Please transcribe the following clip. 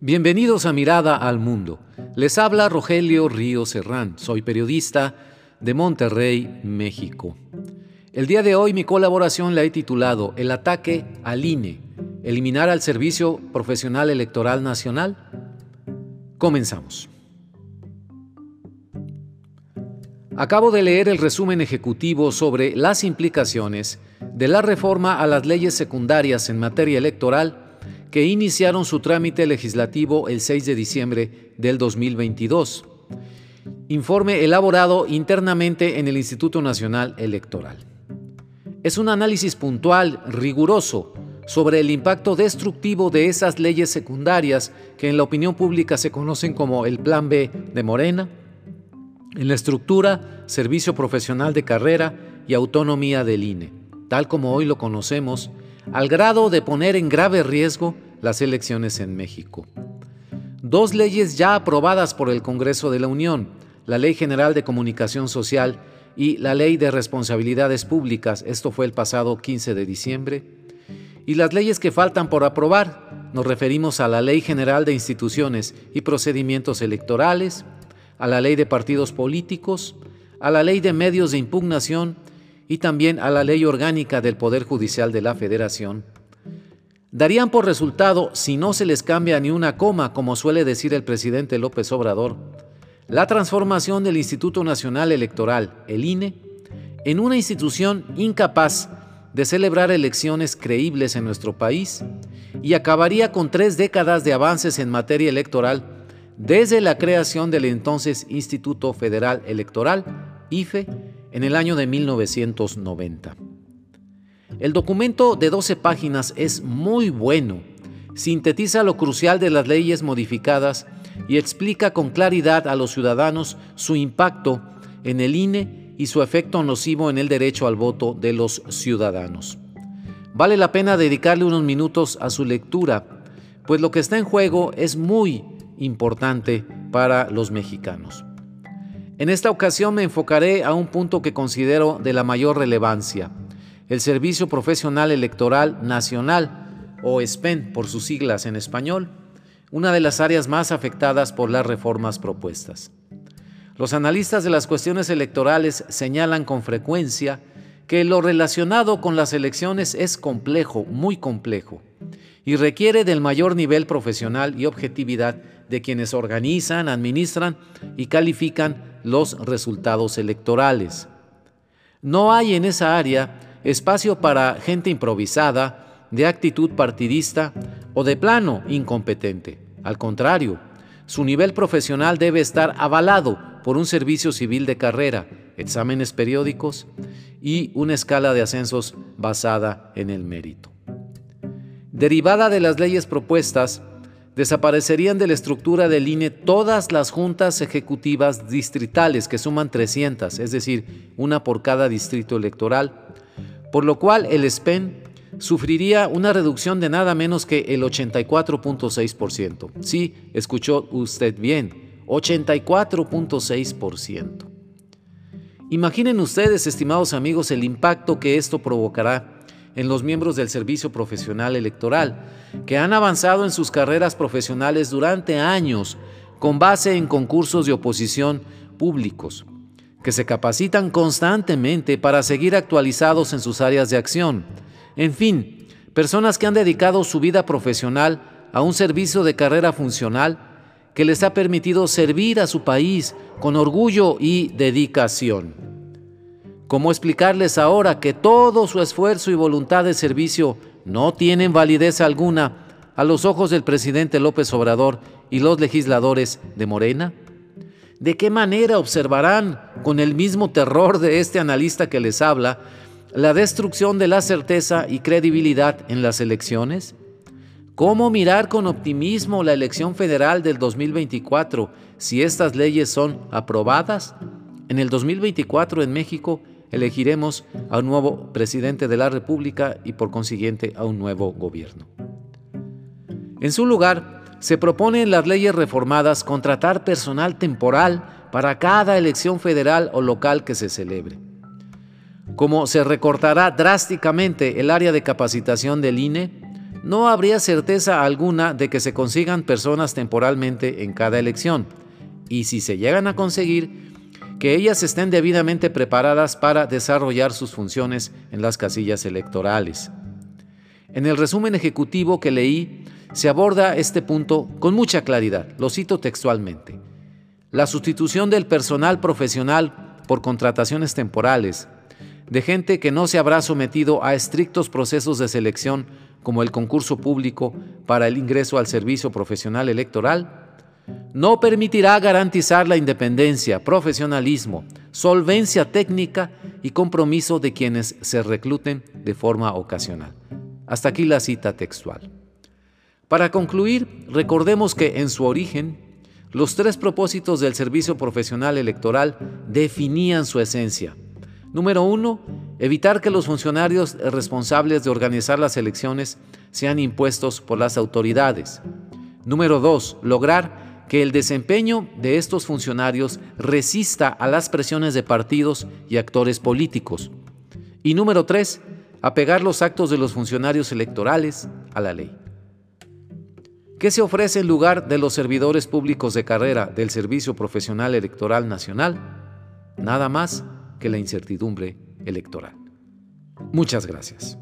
Bienvenidos a Mirada al Mundo. Les habla Rogelio Río Serrán. Soy periodista de Monterrey, México. El día de hoy mi colaboración la he titulado El ataque al INE, eliminar al Servicio Profesional Electoral Nacional. Comenzamos. Acabo de leer el resumen ejecutivo sobre las implicaciones de la reforma a las leyes secundarias en materia electoral que iniciaron su trámite legislativo el 6 de diciembre del 2022. Informe elaborado internamente en el Instituto Nacional Electoral. Es un análisis puntual, riguroso, sobre el impacto destructivo de esas leyes secundarias que en la opinión pública se conocen como el Plan B de Morena, en la estructura, servicio profesional de carrera y autonomía del INE, tal como hoy lo conocemos, al grado de poner en grave riesgo las elecciones en México. Dos leyes ya aprobadas por el Congreso de la Unión, la Ley General de Comunicación Social y la Ley de Responsabilidades Públicas, esto fue el pasado 15 de diciembre, y las leyes que faltan por aprobar, nos referimos a la Ley General de Instituciones y Procedimientos Electorales, a la Ley de Partidos Políticos, a la Ley de Medios de Impugnación y también a la Ley Orgánica del Poder Judicial de la Federación, darían por resultado, si no se les cambia ni una coma, como suele decir el presidente López Obrador, la transformación del Instituto Nacional Electoral, el INE, en una institución incapaz de celebrar elecciones creíbles en nuestro país y acabaría con tres décadas de avances en materia electoral desde la creación del entonces Instituto Federal Electoral, IFE, en el año de 1990. El documento de 12 páginas es muy bueno, sintetiza lo crucial de las leyes modificadas y explica con claridad a los ciudadanos su impacto en el INE y su efecto nocivo en el derecho al voto de los ciudadanos. Vale la pena dedicarle unos minutos a su lectura, pues lo que está en juego es muy importante para los mexicanos. En esta ocasión me enfocaré a un punto que considero de la mayor relevancia, el Servicio Profesional Electoral Nacional, o SPEN por sus siglas en español, una de las áreas más afectadas por las reformas propuestas. Los analistas de las cuestiones electorales señalan con frecuencia que lo relacionado con las elecciones es complejo, muy complejo, y requiere del mayor nivel profesional y objetividad de quienes organizan, administran y califican los resultados electorales. No hay en esa área espacio para gente improvisada, de actitud partidista o de plano incompetente. Al contrario, su nivel profesional debe estar avalado por un servicio civil de carrera, exámenes periódicos y una escala de ascensos basada en el mérito. Derivada de las leyes propuestas, desaparecerían de la estructura del INE todas las juntas ejecutivas distritales, que suman 300, es decir, una por cada distrito electoral, por lo cual el SPEN sufriría una reducción de nada menos que el 84.6%. Sí, escuchó usted bien, 84.6%. Imaginen ustedes, estimados amigos, el impacto que esto provocará en los miembros del Servicio Profesional Electoral, que han avanzado en sus carreras profesionales durante años con base en concursos de oposición públicos que se capacitan constantemente para seguir actualizados en sus áreas de acción. En fin, personas que han dedicado su vida profesional a un servicio de carrera funcional que les ha permitido servir a su país con orgullo y dedicación. ¿Cómo explicarles ahora que todo su esfuerzo y voluntad de servicio no tienen validez alguna a los ojos del presidente López Obrador y los legisladores de Morena? ¿De qué manera observarán con el mismo terror de este analista que les habla la destrucción de la certeza y credibilidad en las elecciones? ¿Cómo mirar con optimismo la elección federal del 2024 si estas leyes son aprobadas? En el 2024 en México elegiremos a un nuevo presidente de la República y por consiguiente a un nuevo gobierno. En su lugar, se propone en las leyes reformadas contratar personal temporal para cada elección federal o local que se celebre. Como se recortará drásticamente el área de capacitación del INE, no habría certeza alguna de que se consigan personas temporalmente en cada elección, y si se llegan a conseguir, que ellas estén debidamente preparadas para desarrollar sus funciones en las casillas electorales. En el resumen ejecutivo que leí, se aborda este punto con mucha claridad. Lo cito textualmente. La sustitución del personal profesional por contrataciones temporales, de gente que no se habrá sometido a estrictos procesos de selección como el concurso público para el ingreso al servicio profesional electoral, no permitirá garantizar la independencia, profesionalismo, solvencia técnica y compromiso de quienes se recluten de forma ocasional. Hasta aquí la cita textual. Para concluir, recordemos que en su origen, los tres propósitos del servicio profesional electoral definían su esencia. Número uno, evitar que los funcionarios responsables de organizar las elecciones sean impuestos por las autoridades. Número dos, lograr que el desempeño de estos funcionarios resista a las presiones de partidos y actores políticos. Y número tres, apegar los actos de los funcionarios electorales a la ley. ¿Qué se ofrece en lugar de los servidores públicos de carrera del Servicio Profesional Electoral Nacional? Nada más que la incertidumbre electoral. Muchas gracias.